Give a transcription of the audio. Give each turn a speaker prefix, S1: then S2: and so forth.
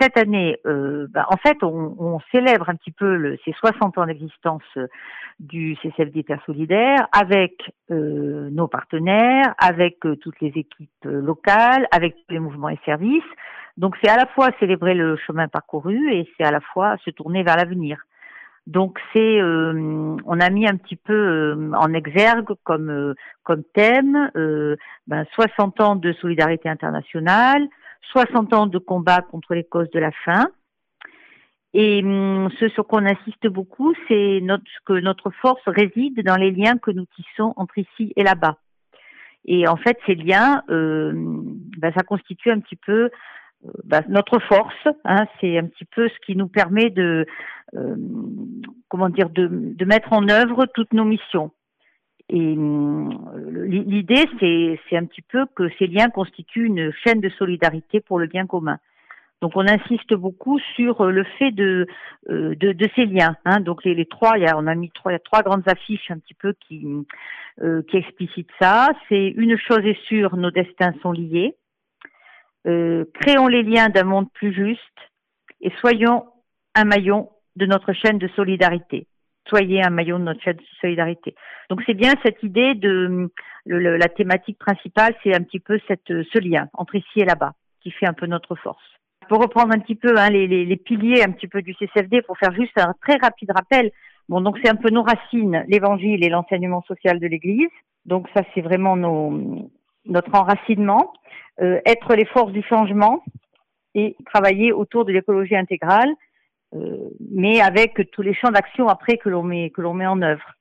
S1: cette année, euh, bah, en fait, on, on, célèbre un petit peu le, ces 60 ans d'existence euh, du CCFD Terre Solidaire avec euh, nos partenaires, avec euh, toutes les équipes locales, avec tous les mouvements et services. Donc c'est à la fois célébrer le chemin parcouru et c'est à la fois se tourner vers l'avenir. Donc c'est, euh, on a mis un petit peu euh, en exergue comme euh, comme thème ben, 60 ans de solidarité internationale, 60 ans de combat contre les causes de la faim. Et hum, ce sur quoi on insiste beaucoup, c'est que notre force réside dans les liens que nous tissons entre ici et là-bas. Et en fait, ces liens, ben, ça constitue un petit peu bah, notre force, hein, c'est un petit peu ce qui nous permet de, euh, comment dire, de, mettre en œuvre toutes nos missions. Et euh, l'idée, c'est, un petit peu que ces liens constituent une chaîne de solidarité pour le bien commun. Donc, on insiste beaucoup sur le fait de euh, ces liens. Hein. Donc, les, trois, on a mis trois, grandes affiches un petit peu qui euh, explicitent ça. C'est une chose est sûre, nos destins sont liés. Euh, créons les liens d'un monde plus juste et soyons un maillon de notre chaîne de solidarité. Soyez un maillon de notre chaîne de solidarité. Donc c'est bien cette idée de la thématique principale, c'est un petit peu cette, ce lien entre ici et là-bas qui fait un peu notre force. Pour reprendre un petit peu hein, les, piliers un petit peu du CCFD, pour faire juste un très rapide rappel. Bon, donc c'est un peu nos racines, l'Évangile et l'enseignement social de l'Église. Donc ça, c'est vraiment notre enracinement, euh, être les forces du changement et travailler autour de l'écologie intégrale, euh, mais avec tous les champs d'action après que l'on met que l'on met en œuvre.